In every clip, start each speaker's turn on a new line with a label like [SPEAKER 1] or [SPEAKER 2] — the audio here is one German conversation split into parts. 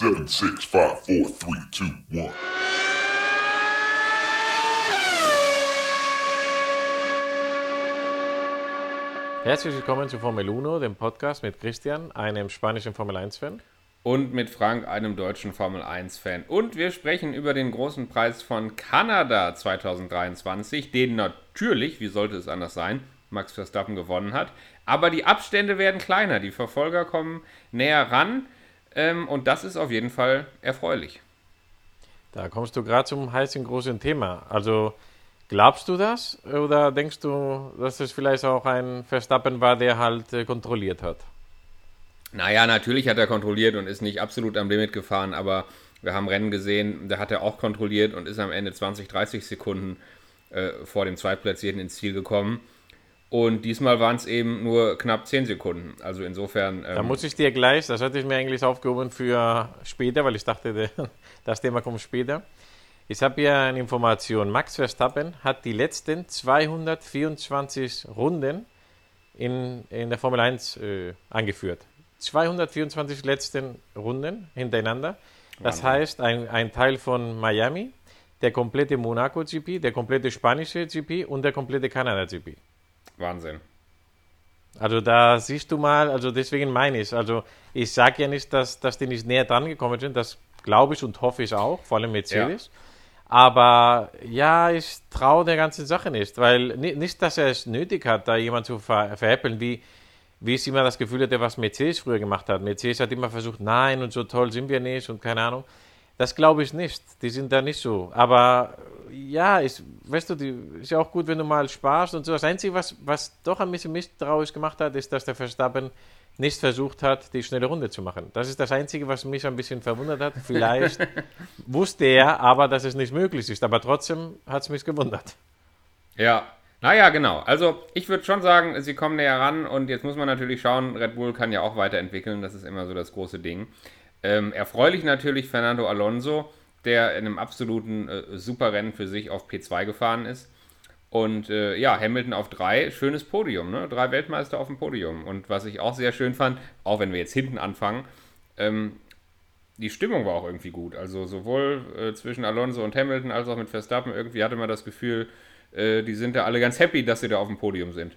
[SPEAKER 1] Seven, six, five, four, three, two, one.
[SPEAKER 2] Herzlich willkommen zu Formel 1, dem Podcast mit Christian, einem spanischen Formel 1-Fan.
[SPEAKER 3] Und mit Frank, einem deutschen Formel 1-Fan. Und wir sprechen über den großen Preis von Kanada 2023, den natürlich, wie sollte es anders sein, Max Verstappen gewonnen hat. Aber die Abstände werden kleiner, die Verfolger kommen näher ran. Ähm, und das ist auf jeden Fall erfreulich.
[SPEAKER 2] Da kommst du gerade zum heißen großen Thema. Also glaubst du das oder denkst du, dass es vielleicht auch ein Verstappen war, der halt äh, kontrolliert hat?
[SPEAKER 3] Naja, natürlich hat er kontrolliert und ist nicht absolut am Limit gefahren, aber wir haben Rennen gesehen, da hat er auch kontrolliert und ist am Ende 20, 30 Sekunden äh, vor dem Zweitplatzierten ins Ziel gekommen. Und diesmal waren es eben nur knapp 10 Sekunden. Also insofern.
[SPEAKER 2] Ähm da muss ich dir gleich, das hatte ich mir eigentlich aufgehoben für später, weil ich dachte, das Thema kommt später. Ich habe hier eine Information. Max Verstappen hat die letzten 224 Runden in, in der Formel 1 äh, angeführt. 224 letzten Runden hintereinander. Das Wahnsinn. heißt, ein, ein Teil von Miami, der komplette Monaco GP, der komplette spanische GP und der komplette Kanada GP.
[SPEAKER 3] Wahnsinn.
[SPEAKER 2] Also da siehst du mal, also deswegen meine ich, also ich sage ja nicht, dass, dass die nicht näher dran gekommen sind, das glaube ich und hoffe ich auch, vor allem Mercedes. Ja. Aber ja, ich traue der ganzen Sache nicht, weil nicht, dass er es nötig hat, da jemand zu ver veräppeln, wie, wie ich immer das Gefühl hatte, was Mercedes früher gemacht hat. Mercedes hat immer versucht, nein und so toll sind wir nicht und keine Ahnung. Das glaube ich nicht. Die sind da nicht so. Aber ja, ist, weißt du, die, ist ja auch gut, wenn du mal sparst und so. Das Einzige, was, was doch ein bisschen misstrauisch gemacht hat, ist, dass der Verstappen nicht versucht hat, die schnelle Runde zu machen. Das ist das Einzige, was mich ein bisschen verwundert hat. Vielleicht wusste er aber, dass es nicht möglich ist. Aber trotzdem hat es mich gewundert.
[SPEAKER 3] Ja, naja, genau. Also ich würde schon sagen, sie kommen näher ran und jetzt muss man natürlich schauen, Red Bull kann ja auch weiterentwickeln. Das ist immer so das große Ding. Ähm, erfreulich natürlich Fernando Alonso, der in einem absoluten äh, Superrennen für sich auf P2 gefahren ist. Und äh, ja, Hamilton auf drei, schönes Podium, ne? Drei Weltmeister auf dem Podium. Und was ich auch sehr schön fand, auch wenn wir jetzt hinten anfangen, ähm, die Stimmung war auch irgendwie gut. Also sowohl äh, zwischen Alonso und Hamilton als auch mit Verstappen, irgendwie hatte man das Gefühl, äh, die sind da alle ganz happy, dass sie da auf dem Podium sind.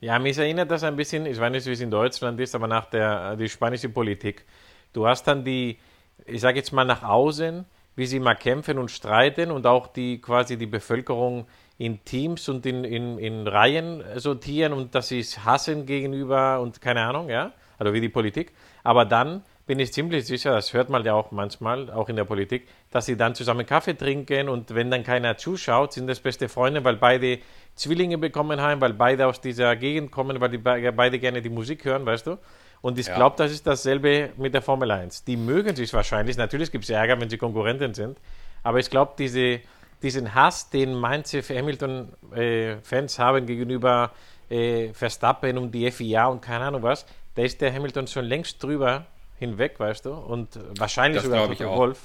[SPEAKER 2] Ja, mich erinnert das ein bisschen, ich weiß nicht, wie es in Deutschland ist, aber nach der äh, die spanische Politik. Du hast dann die, ich sage jetzt mal nach außen, wie sie mal kämpfen und streiten und auch die quasi die Bevölkerung in Teams und in, in, in Reihen sortieren und dass sie es hassen gegenüber und keine Ahnung, ja, also wie die Politik. Aber dann bin ich ziemlich sicher, das hört man ja auch manchmal, auch in der Politik, dass sie dann zusammen Kaffee trinken und wenn dann keiner zuschaut, sind das beste Freunde, weil beide Zwillinge bekommen haben, weil beide aus dieser Gegend kommen, weil die beide gerne die Musik hören, weißt du? Und ich ja. glaube, das ist dasselbe mit der Formel 1. Die mögen sich wahrscheinlich. Natürlich gibt es Ärger, wenn sie Konkurrenten sind. Aber ich glaube, diese, diesen Hass, den manche Hamilton-Fans äh, haben gegenüber äh, Verstappen und die FIA und keine Ahnung was, da ist der Hamilton schon längst drüber hinweg, weißt du? Und wahrscheinlich
[SPEAKER 3] das sogar Toto Wolf.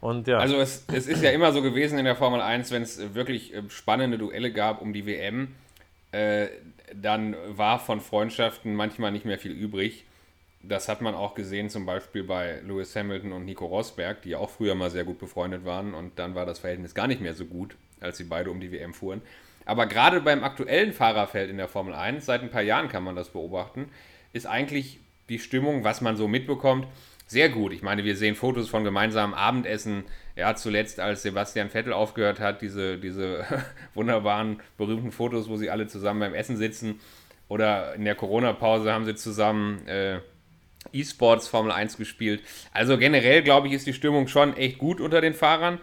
[SPEAKER 3] Und, ja. Also es, es ist ja immer so gewesen in der Formel 1, wenn es wirklich äh, spannende Duelle gab um die WM, äh, dann war von Freundschaften manchmal nicht mehr viel übrig. Das hat man auch gesehen, zum Beispiel bei Lewis Hamilton und Nico Rosberg, die auch früher mal sehr gut befreundet waren und dann war das Verhältnis gar nicht mehr so gut, als sie beide um die WM fuhren. Aber gerade beim aktuellen Fahrerfeld in der Formel 1, seit ein paar Jahren kann man das beobachten, ist eigentlich die Stimmung, was man so mitbekommt, sehr gut. Ich meine, wir sehen Fotos von gemeinsamen Abendessen. Ja, zuletzt, als Sebastian Vettel aufgehört hat, diese, diese wunderbaren, berühmten Fotos, wo sie alle zusammen beim Essen sitzen. Oder in der Corona-Pause haben sie zusammen äh, E-Sports Formel 1 gespielt. Also generell, glaube ich, ist die Stimmung schon echt gut unter den Fahrern.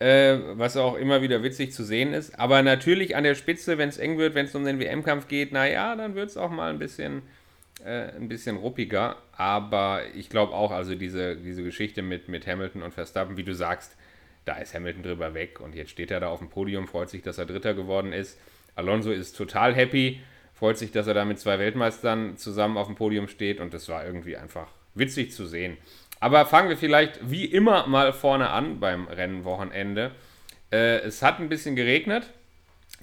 [SPEAKER 3] Äh, was auch immer wieder witzig zu sehen ist. Aber natürlich an der Spitze, wenn es eng wird, wenn es um den WM-Kampf geht, naja, dann wird es auch mal ein bisschen äh, ein bisschen ruppiger, aber ich glaube auch, also diese, diese Geschichte mit, mit Hamilton und Verstappen, wie du sagst, da ist Hamilton drüber weg und jetzt steht er da auf dem Podium, freut sich, dass er Dritter geworden ist. Alonso ist total happy, freut sich, dass er da mit zwei Weltmeistern zusammen auf dem Podium steht und das war irgendwie einfach witzig zu sehen. Aber fangen wir vielleicht wie immer mal vorne an beim Rennwochenende. Äh, es hat ein bisschen geregnet,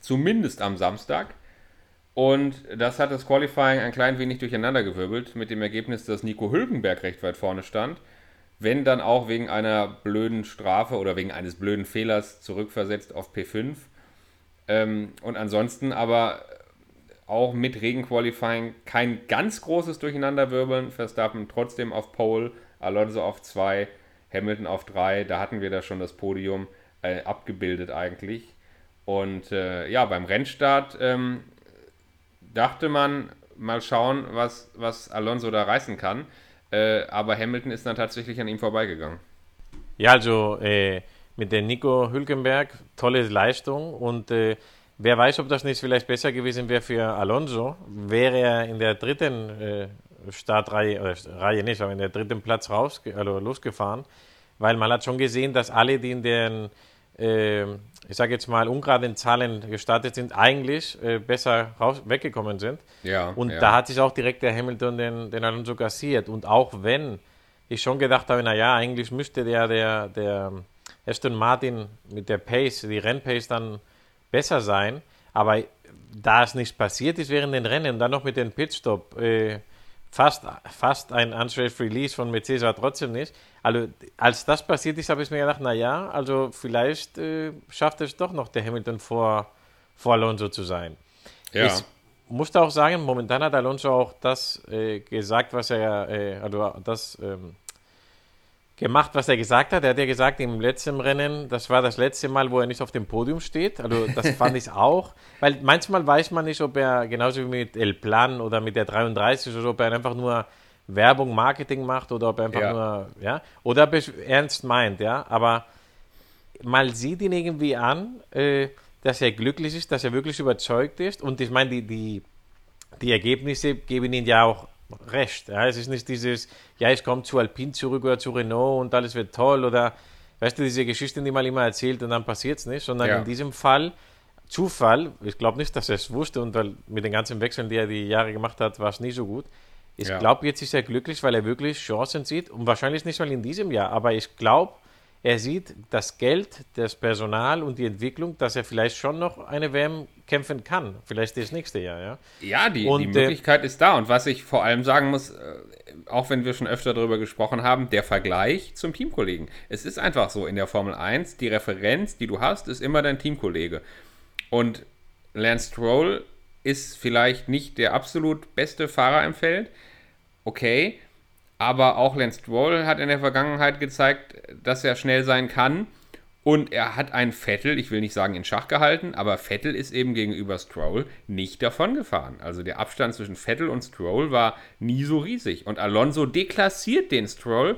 [SPEAKER 3] zumindest am Samstag. Und das hat das Qualifying ein klein wenig durcheinandergewirbelt, mit dem Ergebnis, dass Nico Hülkenberg recht weit vorne stand. wenn dann auch wegen einer blöden Strafe oder wegen eines blöden Fehlers zurückversetzt auf P5. Ähm, und ansonsten aber auch mit Regenqualifying kein ganz großes Durcheinanderwirbeln. Verstappen trotzdem auf Pole, Alonso auf 2, Hamilton auf 3. Da hatten wir da schon das Podium äh, abgebildet eigentlich. Und äh, ja, beim Rennstart ähm, dachte man, mal schauen, was, was Alonso da reißen kann. Äh, aber Hamilton ist dann tatsächlich an ihm vorbeigegangen.
[SPEAKER 2] Ja, also äh, mit der Nico Hülkenberg, tolle Leistung und äh, wer weiß, ob das nicht vielleicht besser gewesen wäre für Alonso, wäre er in der dritten äh, Startreihe, äh, Reihe nicht, aber in der dritten Platz raus, also losgefahren, weil man hat schon gesehen, dass alle, die in den ähm, ich sage jetzt mal, ungeraden Zahlen gestartet sind, eigentlich äh, besser raus, weggekommen sind.
[SPEAKER 3] Ja,
[SPEAKER 2] und
[SPEAKER 3] ja.
[SPEAKER 2] da hat sich auch direkt der Hamilton den, den Alonso kassiert. Und auch wenn ich schon gedacht habe, naja, eigentlich müsste der, der, der Aston Martin mit der Pace, die Rennpace dann besser sein, aber da es nicht passiert ist während den Rennen und dann noch mit dem Pitstop, äh, fast, fast ein Unsafe Release von Mercedes war trotzdem nicht. Also, als das passiert ist, habe ich mir gedacht, naja, also vielleicht äh, schafft es doch noch der Hamilton vor, vor Alonso zu sein.
[SPEAKER 3] Ja.
[SPEAKER 2] Ich musste auch sagen, momentan hat Alonso auch das äh, gesagt, was er, äh, also das ähm, gemacht, was er gesagt hat. Er hat ja gesagt, im letzten Rennen, das war das letzte Mal, wo er nicht auf dem Podium steht. Also das fand ich auch, weil manchmal weiß man nicht, ob er genauso wie mit El Plan oder mit der 33 oder ob er einfach nur Werbung, Marketing macht oder ob er einfach
[SPEAKER 3] Ja.
[SPEAKER 2] nur, ja, oder ob er es ernst meint, ja. Aber man sieht ihn irgendwie an, äh, dass er glücklich ist, dass er wirklich überzeugt ist. Und ich meine, die, die, die Ergebnisse geben ihm ja auch recht. Ja? Es ist nicht dieses, ja, ich komme zu Alpine zurück oder zu Renault und alles wird toll oder, weißt du, diese Geschichten, die man immer erzählt und dann passiert es nicht, sondern
[SPEAKER 3] Ja.
[SPEAKER 2] in diesem Fall Zufall, ich glaube nicht, dass er es wusste und weil mit den ganzen Wechseln, die er die Jahre gemacht hat, war es nie so gut. Ich
[SPEAKER 3] Ja.
[SPEAKER 2] glaube, jetzt ist er glücklich, weil er wirklich Chancen sieht und wahrscheinlich nicht mal in diesem Jahr, aber ich glaube, er sieht das Geld, das Personal und die Entwicklung, dass er vielleicht schon noch eine WM kämpfen kann. Vielleicht das nächste Jahr, ja.
[SPEAKER 3] Ja, die,
[SPEAKER 2] Und,
[SPEAKER 3] die
[SPEAKER 2] äh,
[SPEAKER 3] Möglichkeit ist da. Und was ich vor allem sagen muss, äh, auch wenn wir schon öfter darüber gesprochen haben, der Vergleich zum Teamkollegen. Es ist einfach so in der Formel 1, die Referenz, die du hast, ist immer dein Teamkollege. Und Lance Stroll ist vielleicht nicht der absolut beste Fahrer im Feld, okay, aber auch Lance Stroll hat in der Vergangenheit gezeigt, dass er schnell sein kann. Und er hat einen Vettel, ich will nicht sagen in Schach gehalten, aber Vettel ist eben gegenüber Stroll nicht davon gefahren. Also der Abstand zwischen Vettel und Stroll war nie so riesig. Und Alonso deklassiert den Stroll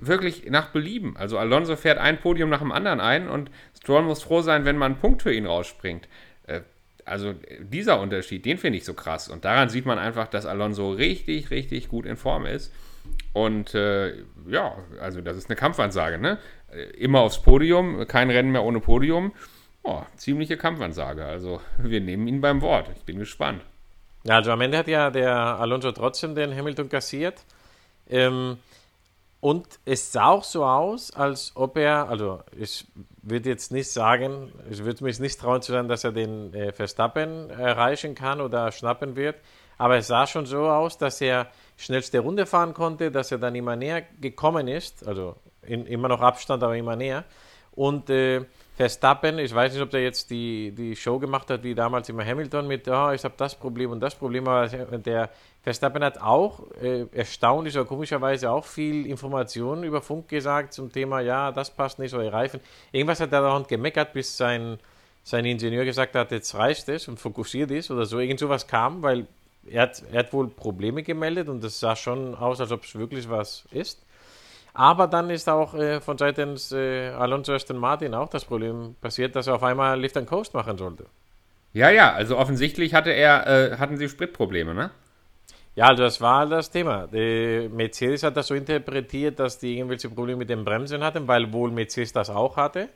[SPEAKER 3] wirklich nach Belieben. Also Alonso fährt ein Podium nach dem anderen ein und Stroll muss froh sein, wenn man ein Punkt für ihn rausspringt. Äh, Also dieser Unterschied, den finde ich so krass. Und daran sieht man einfach, dass Alonso richtig, richtig gut in Form ist. Und äh, ja, also das ist eine Kampfansage, ne? Immer aufs Podium, kein Rennen mehr ohne Podium. Oh, ziemliche Kampfansage. Also wir nehmen ihn beim Wort. Ich bin gespannt.
[SPEAKER 2] Ja, also am Ende hat ja der Alonso trotzdem den Hamilton kassiert. Ähm, und es sah auch so aus, als ob er, also ich würde jetzt nicht sagen, ich würde mich nicht trauen zu sagen, dass er den äh, Verstappen erreichen kann oder schnappen wird. Aber es sah schon so aus, dass er schnellste Runde fahren konnte, dass er dann immer näher gekommen ist, also in, immer noch Abstand, aber immer näher. Und äh, Verstappen, ich weiß nicht, ob der jetzt die, die Show gemacht hat, wie damals immer Hamilton mit, oh, ich habe das Problem und das Problem, aber der Verstappen hat auch äh, erstaunlich oder komischerweise auch viel Informationen über Funk gesagt zum Thema, ja, das passt nicht, oder Reifen. Irgendwas hat er dauernd gemeckert, bis sein, sein Ingenieur gesagt hat, jetzt reicht es und fokussiert ist oder so. Irgend sowas kam, weil er hat, er hat wohl Probleme gemeldet und es sah schon aus, als ob es wirklich was ist. Aber dann ist auch äh, von seitens äh, Alonso Aston Martin auch das Problem passiert, dass er auf einmal Lift and Coast machen sollte.
[SPEAKER 3] Ja, ja, also offensichtlich hatte er, äh, hatten sie Spritprobleme, ne?
[SPEAKER 2] Ja, also das war das Thema. Die Mercedes hat das so interpretiert, dass die irgendwelche Probleme mit den Bremsen hatten, weil wohl Mercedes das auch hatte.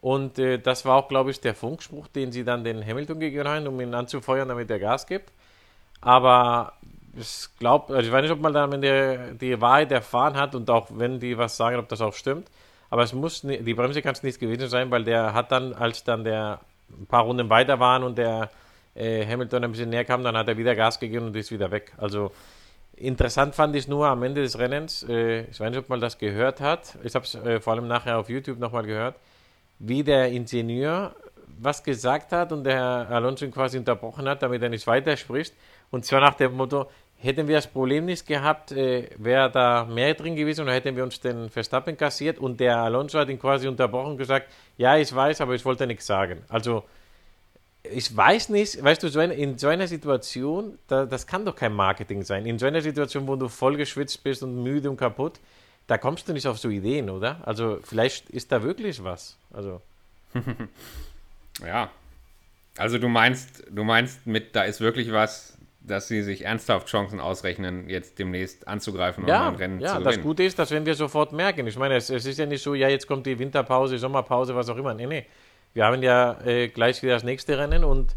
[SPEAKER 2] Und äh, das war auch, glaube ich, der Funkspruch, den sie dann den Hamilton gegeben haben, um ihn anzufeuern, damit er Gas gibt. Aber ich glaube, also ich weiß nicht, ob man wenn der, die Wahrheit erfahren hat und auch wenn die was sagen, ob das auch stimmt. Aber es muss nie, die Bremse kann es nicht gewesen sein, weil der hat dann, als dann der ein paar Runden weiter waren und der äh, Hamilton ein bisschen näher kam, dann hat er wieder Gas gegeben und ist wieder weg. Also Interessant fand ich nur am Ende des Rennens, äh, ich weiß nicht, ob man das gehört hat, ich habe es äh, vor allem nachher auf YouTube nochmal gehört, wie der Ingenieur was gesagt hat und der Alonso ihn quasi unterbrochen hat, damit er nicht weiterspricht. Und zwar nach dem Motto, hätten wir das Problem nicht gehabt, äh, wäre da mehr drin gewesen oder hätten wir uns den Verstappen kassiert und der Alonso hat ihn quasi unterbrochen und gesagt, ja, ich weiß, aber ich wollte nichts sagen. Also ich weiß nicht, weißt du, so ein, in so einer Situation, da, das kann doch kein Marketing sein. In so einer Situation, wo du voll geschwitzt bist und müde und kaputt, da kommst du nicht auf so Ideen, oder? Also vielleicht ist da wirklich was. Also.
[SPEAKER 3] ja. Also du meinst, du meinst mit, da ist wirklich was, dass sie sich ernsthaft Chancen ausrechnen, jetzt demnächst anzugreifen
[SPEAKER 2] und ja, ein Rennen ja, zu gewinnen. Ja, das Gute ist, das werden wir sofort merken. Ich meine, es, es, ist ja nicht so, ja, jetzt kommt die Winterpause, Sommerpause, was auch immer. Nee, nee wir haben ja äh, gleich wieder das nächste Rennen und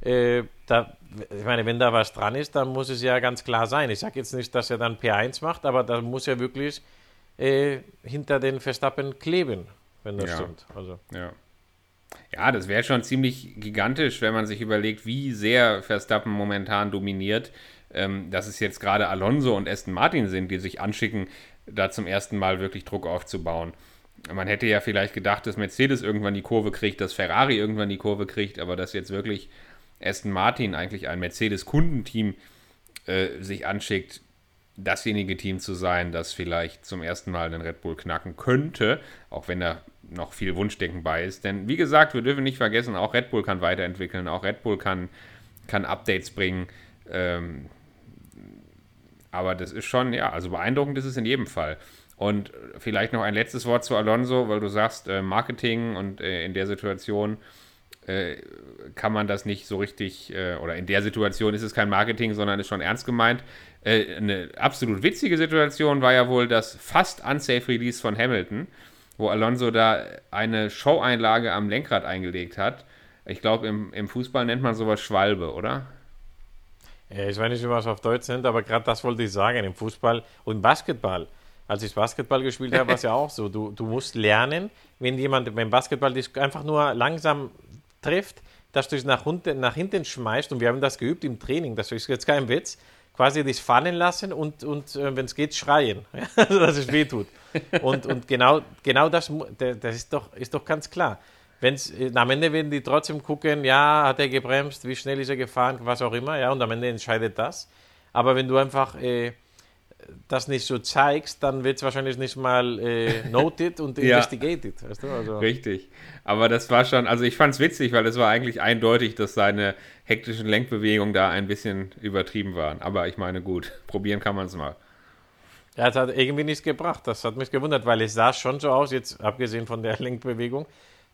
[SPEAKER 2] äh, da, ich meine, wenn da was dran ist, dann muss es ja ganz klar sein. Ich sage jetzt nicht, dass er dann P1 macht, aber da muss er wirklich äh, hinter den Verstappen kleben, wenn das
[SPEAKER 3] ja.
[SPEAKER 2] stimmt. Also.
[SPEAKER 3] Ja. Ja, das wäre schon ziemlich gigantisch, wenn man sich überlegt, wie sehr Verstappen momentan dominiert. Ähm, dass es jetzt gerade Alonso und Aston Martin sind, die sich anschicken, da zum ersten Mal wirklich Druck aufzubauen man hätte ja vielleicht gedacht, dass Mercedes irgendwann die Kurve kriegt, dass Ferrari irgendwann die Kurve kriegt, aber dass jetzt wirklich Aston Martin, eigentlich ein Mercedes-Kundenteam, äh, sich anschickt, dasjenige Team zu sein, das vielleicht zum ersten Mal den Red Bull knacken könnte, auch wenn da noch viel Wunschdenken bei ist. Denn wie gesagt, wir dürfen nicht vergessen, auch Red Bull kann weiterentwickeln, auch Red Bull kann, kann Updates bringen. Ähm, aber das ist schon, ja, also beeindruckend ist es in jedem Fall. Und vielleicht noch ein letztes Wort zu Alonso, weil du sagst, äh, Marketing und äh, in der Situation äh, kann man das nicht so richtig, äh, oder in der Situation ist es kein Marketing, sondern ist schon ernst gemeint. Äh, eine absolut witzige Situation war ja wohl das fast unsafe Release von Hamilton, wo Alonso da eine Show-Einlage am Lenkrad eingelegt hat. Ich glaube, im, im Fußball nennt man sowas Schwalbe, oder?
[SPEAKER 2] Ich weiß nicht, was auf Deutsch sind, aber gerade das wollte ich sagen. Im Fußball und Basketball als ich Basketball gespielt habe, war es ja auch so. Du, du musst lernen, wenn jemand beim Basketball dich einfach nur langsam trifft, dass du es nach, nach hinten schmeißt. Und wir haben das geübt im Training, das ist jetzt kein Witz. Quasi dich fallen lassen und, und äh, wenn es geht, schreien, also, dass es weh tut. Und, und genau, genau das, das ist, doch, ist doch ganz klar. Wenn's, äh, am Ende werden die trotzdem gucken, ja, hat er gebremst, wie schnell ist er gefahren, was auch immer, ja, und am Ende entscheidet das. Aber wenn du einfach äh, das nicht so zeigst, dann wird es wahrscheinlich nicht mal äh, noted und investigated. Weißt du? also.
[SPEAKER 3] Richtig. Aber das war schon, also ich fand es witzig, weil es war eigentlich eindeutig, dass seine hektischen Lenkbewegungen da ein bisschen übertrieben waren. Aber ich meine, gut, probieren kann man es mal.
[SPEAKER 2] Ja, es hat irgendwie nichts gebracht. Das hat mich gewundert, weil es sah schon so aus, jetzt abgesehen von der Lenkbewegung,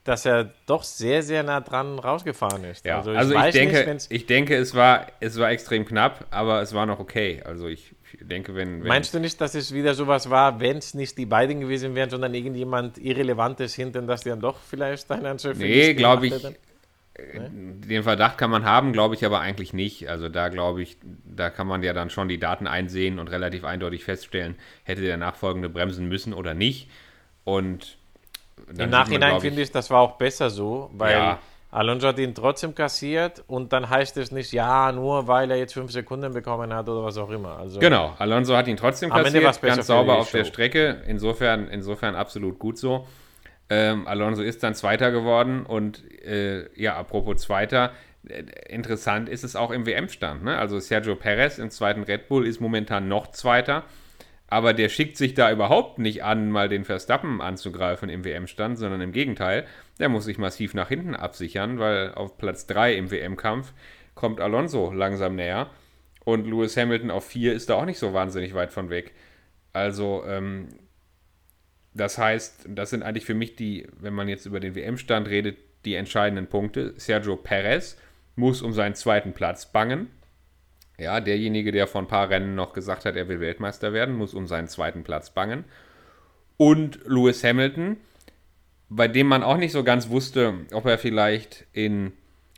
[SPEAKER 2] dass er doch sehr, sehr nah dran rausgefahren ist.
[SPEAKER 3] Ja, also ich, also ich denke, nicht, ich denke es, war, es war extrem knapp, aber es war noch okay. Also ich denke, wenn, wenn
[SPEAKER 2] Meinst du nicht, dass es wieder sowas war, wenn es nicht die beiden gewesen wären, sondern irgendjemand Irrelevantes hinten, dass die dann doch vielleicht einen Anschiff
[SPEAKER 3] Nee, glaube ich. Hätten? Den Verdacht kann man haben, glaube ich aber eigentlich nicht. Also da glaube ich, da kann man ja dann schon die Daten einsehen und relativ eindeutig feststellen, hätte der Nachfolgende bremsen müssen oder nicht. Und
[SPEAKER 2] im Nachhinein finde ich, das war auch besser so, weil ja. Alonso hat ihn trotzdem kassiert und dann heißt es nicht, ja, nur weil er jetzt fünf Sekunden bekommen hat oder was auch immer. Also
[SPEAKER 3] genau, Alonso hat ihn trotzdem kassiert, ganz sauber auf Show. der Strecke. Insofern, insofern absolut gut so. Ähm, Alonso ist dann Zweiter geworden und äh, ja, apropos Zweiter, äh, interessant ist es auch im WM-Stand. Ne? Also Sergio Perez im zweiten Red Bull ist momentan noch Zweiter aber der schickt sich da überhaupt nicht an, mal den Verstappen anzugreifen im WM-Stand, sondern im Gegenteil, der muss sich massiv nach hinten absichern, weil auf Platz 3 im WM-Kampf kommt Alonso langsam näher und Lewis Hamilton auf 4 ist da auch nicht so wahnsinnig weit von weg. Also, ähm, das heißt, das sind eigentlich für mich die, wenn man jetzt über den WM-Stand redet, die entscheidenden Punkte. Sergio Perez muss um seinen zweiten Platz bangen ja, derjenige, der vor ein paar Rennen noch gesagt hat, er will Weltmeister werden, muss um seinen zweiten Platz bangen. Und Lewis Hamilton, bei dem man auch nicht so ganz wusste, ob er vielleicht in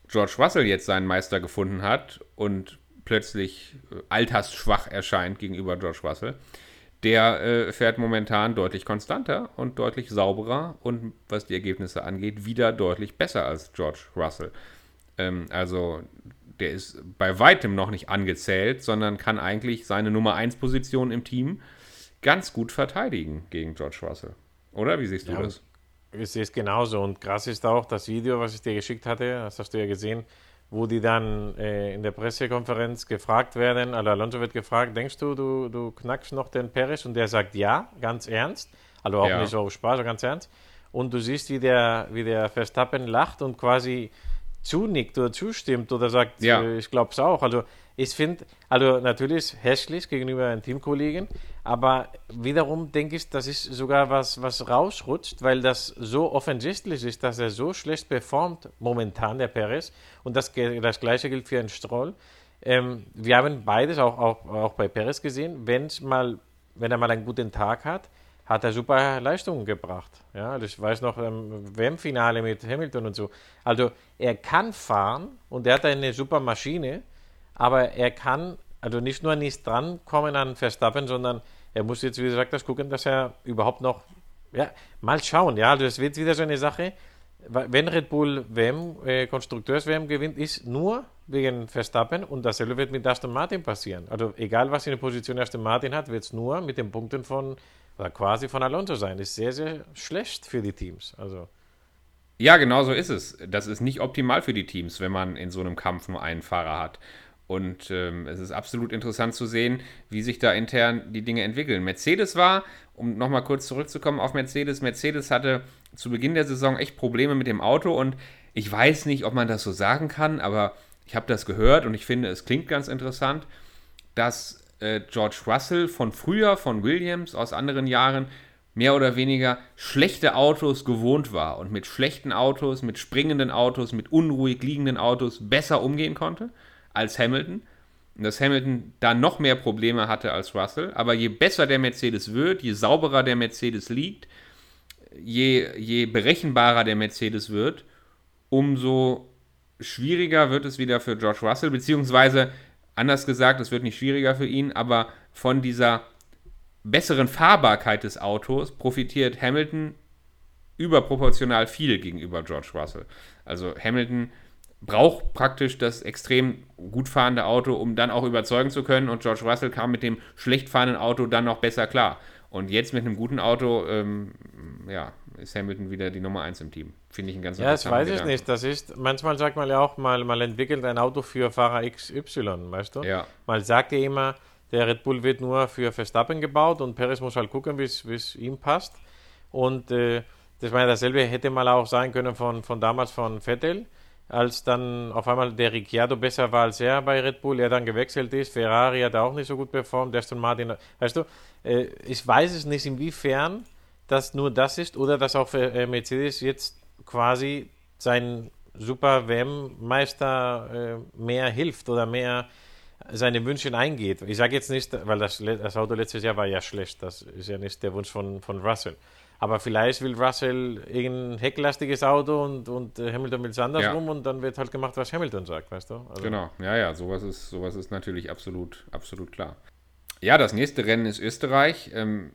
[SPEAKER 3] George Russell jetzt seinen Meister gefunden hat und plötzlich äh, altersschwach erscheint gegenüber George Russell. Der äh, fährt momentan deutlich konstanter und deutlich sauberer und was die Ergebnisse angeht, wieder deutlich besser als George Russell. Ähm, also der ist bei weitem noch nicht angezählt, sondern kann eigentlich seine Nummer 1 Position im Team ganz gut verteidigen gegen George Russell. Oder wie siehst du ja, das?
[SPEAKER 2] Ich sehe es genauso. Und krass ist auch das Video, was ich dir geschickt hatte, das hast du ja gesehen, wo die dann äh, in der Pressekonferenz gefragt werden, also Alonso wird gefragt, denkst du, du, du knackst noch den Perez? Und der sagt ja, ganz ernst. Also auch ja. nicht so auf Spaß, ganz ernst. Und du siehst, wie der, wie der Verstappen lacht und quasi zunickt oder zustimmt oder sagt, ja. äh, ich glaube es auch. Also ich finde, also natürlich hässlich gegenüber einem Teamkollegen, aber wiederum denke ich, das ist sogar was, was rausrutscht, weil das so offensichtlich ist, dass er so schlecht performt momentan, der Perez. Und das, das gleiche gilt für einen Stroll. Ähm, wir haben beides auch, auch, auch bei Perez gesehen, wenn's mal, wenn er mal einen guten Tag hat, hat er super Leistungen gebracht. Ja, ich weiß noch, im WM-Finale mit Hamilton und so. Also er kann fahren und er hat eine super Maschine, aber er kann also nicht nur nicht drankommen an Verstappen, sondern er muss jetzt, wie gesagt, das gucken, dass er überhaupt noch, ja, mal schauen, ja, also es wird wieder so eine Sache, wenn Red Bull WM, äh, Konstrukteurs-WM gewinnt, ist nur wegen Verstappen und dasselbe wird mit Aston Martin passieren. Also egal, was in der Position Aston Martin hat, wird es nur mit den Punkten von, oder quasi von Alonso sein. Ist sehr, sehr schlecht für die Teams. Also.
[SPEAKER 3] Ja, genau so ist es. Das ist nicht optimal für die Teams, wenn man in so einem Kampf nur einen Fahrer hat. Und ähm, es ist absolut interessant zu sehen, wie sich da intern die Dinge entwickeln. Mercedes war, um nochmal kurz zurückzukommen auf Mercedes, Mercedes hatte zu Beginn der Saison echt Probleme mit dem Auto und ich weiß nicht, ob man das so sagen kann, aber ich habe das gehört und ich finde, es klingt ganz interessant, dass äh, George Russell von früher, von Williams aus anderen Jahren, mehr oder weniger schlechte Autos gewohnt war und mit schlechten Autos, mit springenden Autos, mit unruhig liegenden Autos besser umgehen konnte als Hamilton. Und dass Hamilton da noch mehr Probleme hatte als Russell. Aber je besser der Mercedes wird, je sauberer der Mercedes liegt, je, je berechenbarer der Mercedes wird, umso schwieriger wird es wieder für George Russell, beziehungsweise anders gesagt, es wird nicht schwieriger für ihn, aber von dieser besseren Fahrbarkeit des Autos profitiert Hamilton überproportional viel gegenüber George Russell. Also Hamilton braucht praktisch das extrem gut fahrende Auto, um dann auch überzeugen zu können. Und George Russell kam mit dem schlecht fahrenden Auto dann noch besser klar. Und jetzt mit einem guten Auto, ähm, ja, ist Hamilton wieder die Nummer 1 im Team. Finde ich ein ganz
[SPEAKER 2] Ja, das weiß Gedanken. ich nicht. Das ist, manchmal sagt man ja auch mal, man entwickelt ein Auto für Fahrer XY, weißt du?
[SPEAKER 3] Ja.
[SPEAKER 2] Man sagt ja immer, der Red Bull wird nur für Verstappen gebaut und Perez muss halt gucken, wie es ihm passt. Und äh, das meine, dasselbe hätte mal auch sein können von, von damals von Vettel als dann auf einmal der Ricciardo besser war als er bei Red Bull, er dann gewechselt ist. Ferrari hat auch nicht so gut performt, Aston Martin, weißt du, äh, ich weiß es nicht, inwiefern das nur das ist oder dass auch für äh, Mercedes jetzt quasi sein super WM-Meister äh, mehr hilft oder mehr seine Wünsche eingeht. Ich sage jetzt nicht, weil das, das Auto letztes Jahr war ja schlecht, das ist ja nicht der Wunsch von, von Russell. Aber vielleicht will Russell irgendein hecklastiges Auto und, und äh, Hamilton will es andersrum ja. und dann wird halt gemacht, was Hamilton sagt, weißt du?
[SPEAKER 3] Also genau, ja, ja, sowas ist, sowas ist natürlich absolut, absolut klar. Ja, das nächste Rennen ist Österreich. Ähm,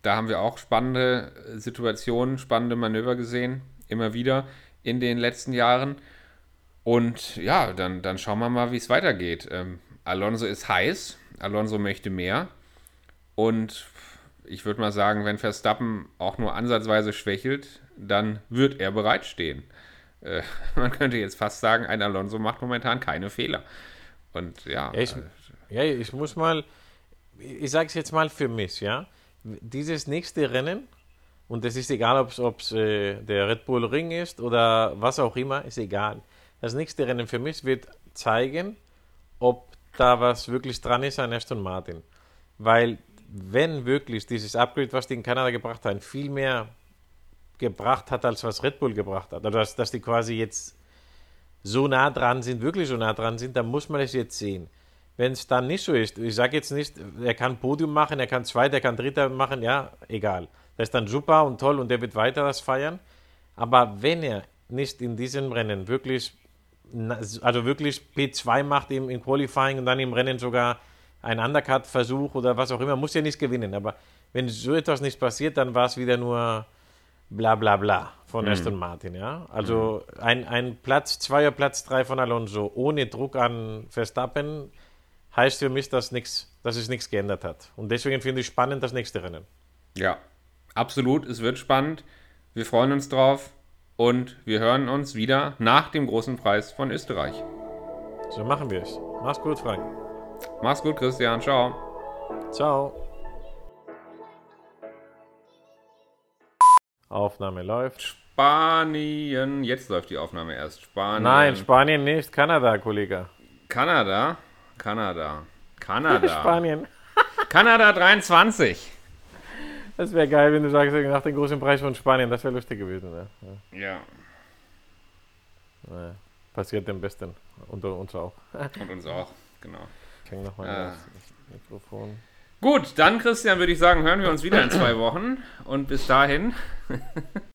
[SPEAKER 3] da haben wir auch spannende Situationen, spannende Manöver gesehen, immer wieder in den letzten Jahren. Und ja, dann, dann schauen wir mal, wie es weitergeht. Ähm, Alonso ist heiß, Alonso möchte mehr. Und ich würde mal sagen, wenn Verstappen auch nur ansatzweise schwächelt, dann wird er bereitstehen. Äh, man könnte jetzt fast sagen, ein Alonso macht momentan keine Fehler. Und ja.
[SPEAKER 2] Ja, ich, ja, ich muss mal, ich sage es jetzt mal für mich, ja. Dieses nächste Rennen, und es ist egal, ob es äh, der Red Bull Ring ist oder was auch immer, ist egal. Das nächste Rennen für mich wird zeigen, ob da was wirklich dran ist an Aston Martin. Weil wenn wirklich dieses Upgrade, was die in Kanada gebracht haben, viel mehr gebracht hat, als was Red Bull gebracht hat, oder dass, dass die quasi jetzt so nah dran sind, wirklich so nah dran sind, dann muss man es jetzt sehen. Wenn es dann nicht so ist, ich sage jetzt nicht, er kann Podium machen, er kann Zweiter, er kann Dritter machen, ja, egal. Das ist dann super und toll und der wird weiter das feiern. Aber wenn er nicht in diesem Rennen wirklich, also wirklich P2 macht im, im Qualifying und dann im Rennen sogar ein Undercut-Versuch oder was auch immer, muss ja nicht gewinnen. Aber wenn so etwas nicht passiert, dann war es wieder nur bla bla bla. von mhm. Aston Martin, ja. Also mhm. ein, ein Platz, zweier Platz drei von Alonso ohne Druck an Verstappen heißt für mich, dass, nix, dass es nichts geändert hat. Und deswegen finde ich spannend das nächste Rennen.
[SPEAKER 3] Ja, absolut. Es wird spannend. Wir freuen uns drauf und wir hören uns wieder nach dem großen Preis von Österreich.
[SPEAKER 2] So machen wir es. Mach's gut, Frank.
[SPEAKER 3] Mach's gut, Christian. Ciao.
[SPEAKER 2] Ciao. Aufnahme läuft.
[SPEAKER 3] Spanien. Jetzt läuft die Aufnahme erst.
[SPEAKER 2] Spanien. Nein, Spanien nicht. Kanada, Kollege.
[SPEAKER 3] Kanada? Kanada. Kanada.
[SPEAKER 2] Spanien.
[SPEAKER 3] Kanada 23.
[SPEAKER 2] Das wäre geil, wenn du sagst, nach dem großen Preis von Spanien. Das wäre lustig gewesen.
[SPEAKER 3] Ja. ja.
[SPEAKER 2] ja. Passiert dem Besten. Und uns auch.
[SPEAKER 3] Und uns auch, genau.
[SPEAKER 2] Ich hänge nochmal ah. das
[SPEAKER 3] Mikrofon. Gut, dann Christian würde ich sagen, hören wir uns wieder in zwei Wochen. Und bis dahin.